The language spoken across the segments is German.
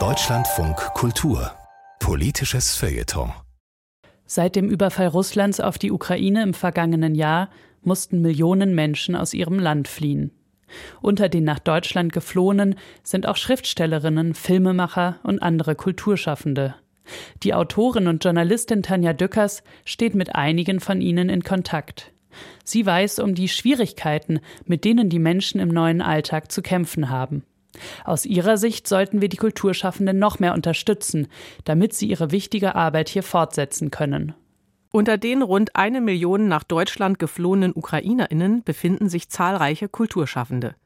Deutschlandfunk Kultur Politisches Feuilleton Seit dem Überfall Russlands auf die Ukraine im vergangenen Jahr mussten Millionen Menschen aus ihrem Land fliehen. Unter den nach Deutschland geflohenen sind auch Schriftstellerinnen, Filmemacher und andere Kulturschaffende. Die Autorin und Journalistin Tanja Dückers steht mit einigen von ihnen in Kontakt. Sie weiß um die Schwierigkeiten, mit denen die Menschen im neuen Alltag zu kämpfen haben. Aus ihrer Sicht sollten wir die Kulturschaffenden noch mehr unterstützen, damit sie ihre wichtige Arbeit hier fortsetzen können. Unter den rund eine Million nach Deutschland geflohenen Ukrainerinnen befinden sich zahlreiche Kulturschaffende.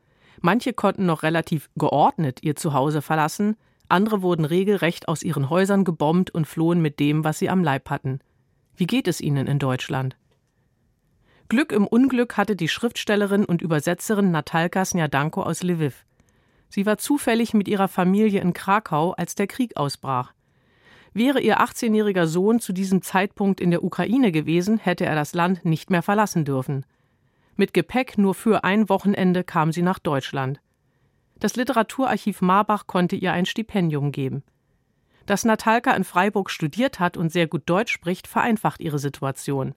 Manche konnten noch relativ geordnet ihr Zuhause verlassen, andere wurden regelrecht aus ihren Häusern gebombt und flohen mit dem, was sie am Leib hatten. Wie geht es ihnen in Deutschland? Glück im Unglück hatte die Schriftstellerin und Übersetzerin Natalka Snjadanko aus Lviv. Sie war zufällig mit ihrer Familie in Krakau, als der Krieg ausbrach. Wäre ihr 18-jähriger Sohn zu diesem Zeitpunkt in der Ukraine gewesen, hätte er das Land nicht mehr verlassen dürfen. Mit Gepäck nur für ein Wochenende kam sie nach Deutschland. Das Literaturarchiv Marbach konnte ihr ein Stipendium geben. Dass Natalka in Freiburg studiert hat und sehr gut Deutsch spricht, vereinfacht ihre Situation.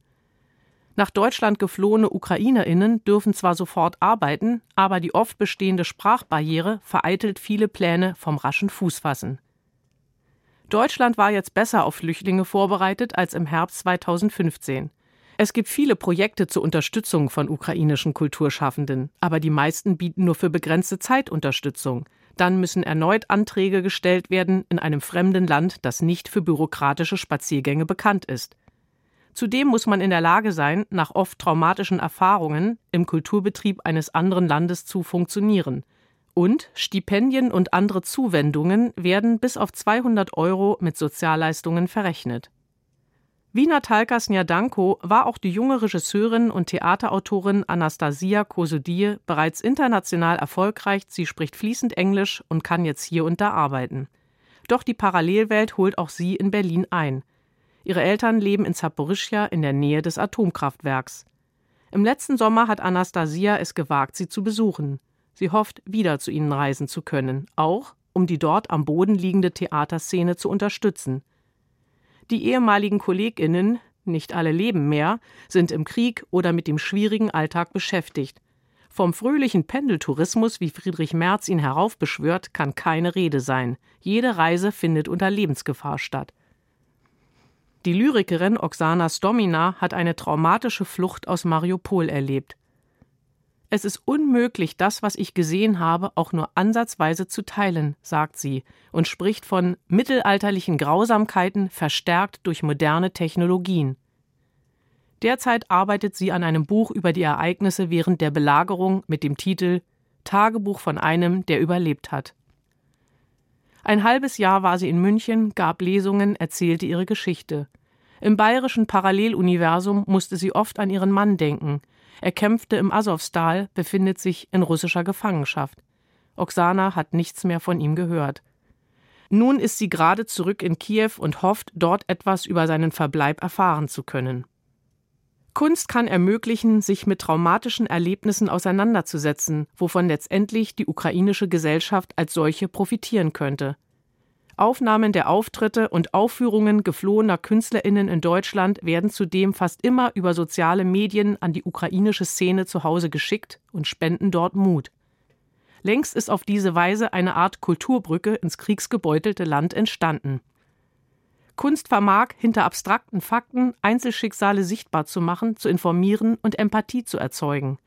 Nach Deutschland geflohene Ukrainerinnen dürfen zwar sofort arbeiten, aber die oft bestehende Sprachbarriere vereitelt viele Pläne vom raschen Fußfassen. Deutschland war jetzt besser auf Flüchtlinge vorbereitet als im Herbst 2015. Es gibt viele Projekte zur Unterstützung von ukrainischen Kulturschaffenden, aber die meisten bieten nur für begrenzte Zeit Unterstützung. Dann müssen erneut Anträge gestellt werden in einem fremden Land, das nicht für bürokratische Spaziergänge bekannt ist. Zudem muss man in der Lage sein, nach oft traumatischen Erfahrungen im Kulturbetrieb eines anderen Landes zu funktionieren. Und Stipendien und andere Zuwendungen werden bis auf 200 Euro mit Sozialleistungen verrechnet. Wie Natalka Snjadanko war auch die junge Regisseurin und Theaterautorin Anastasia Kosodie bereits international erfolgreich. Sie spricht fließend Englisch und kann jetzt hier und da arbeiten. Doch die Parallelwelt holt auch sie in Berlin ein. Ihre Eltern leben in Zaporischja in der Nähe des Atomkraftwerks. Im letzten Sommer hat Anastasia es gewagt, sie zu besuchen. Sie hofft, wieder zu ihnen reisen zu können, auch um die dort am Boden liegende Theaterszene zu unterstützen. Die ehemaligen Kolleginnen, nicht alle leben mehr, sind im Krieg oder mit dem schwierigen Alltag beschäftigt. Vom fröhlichen Pendeltourismus, wie Friedrich Merz ihn heraufbeschwört, kann keine Rede sein. Jede Reise findet unter Lebensgefahr statt. Die Lyrikerin Oksana Stomina hat eine traumatische Flucht aus Mariupol erlebt. Es ist unmöglich, das, was ich gesehen habe, auch nur ansatzweise zu teilen, sagt sie und spricht von mittelalterlichen Grausamkeiten verstärkt durch moderne Technologien. Derzeit arbeitet sie an einem Buch über die Ereignisse während der Belagerung mit dem Titel Tagebuch von einem, der überlebt hat. Ein halbes Jahr war sie in München, gab Lesungen, erzählte ihre Geschichte. Im bayerischen Paralleluniversum musste sie oft an ihren Mann denken. Er kämpfte im Asowstal, befindet sich in russischer Gefangenschaft. Oksana hat nichts mehr von ihm gehört. Nun ist sie gerade zurück in Kiew und hofft, dort etwas über seinen Verbleib erfahren zu können. Kunst kann ermöglichen, sich mit traumatischen Erlebnissen auseinanderzusetzen, wovon letztendlich die ukrainische Gesellschaft als solche profitieren könnte. Aufnahmen der Auftritte und Aufführungen geflohener Künstlerinnen in Deutschland werden zudem fast immer über soziale Medien an die ukrainische Szene zu Hause geschickt und spenden dort Mut. Längst ist auf diese Weise eine Art Kulturbrücke ins kriegsgebeutelte Land entstanden. Kunst vermag, hinter abstrakten Fakten Einzelschicksale sichtbar zu machen, zu informieren und Empathie zu erzeugen.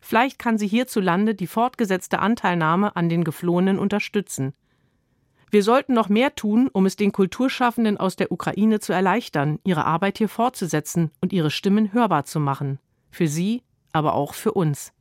Vielleicht kann sie hierzulande die fortgesetzte Anteilnahme an den Geflohenen unterstützen. Wir sollten noch mehr tun, um es den Kulturschaffenden aus der Ukraine zu erleichtern, ihre Arbeit hier fortzusetzen und ihre Stimmen hörbar zu machen. Für sie, aber auch für uns.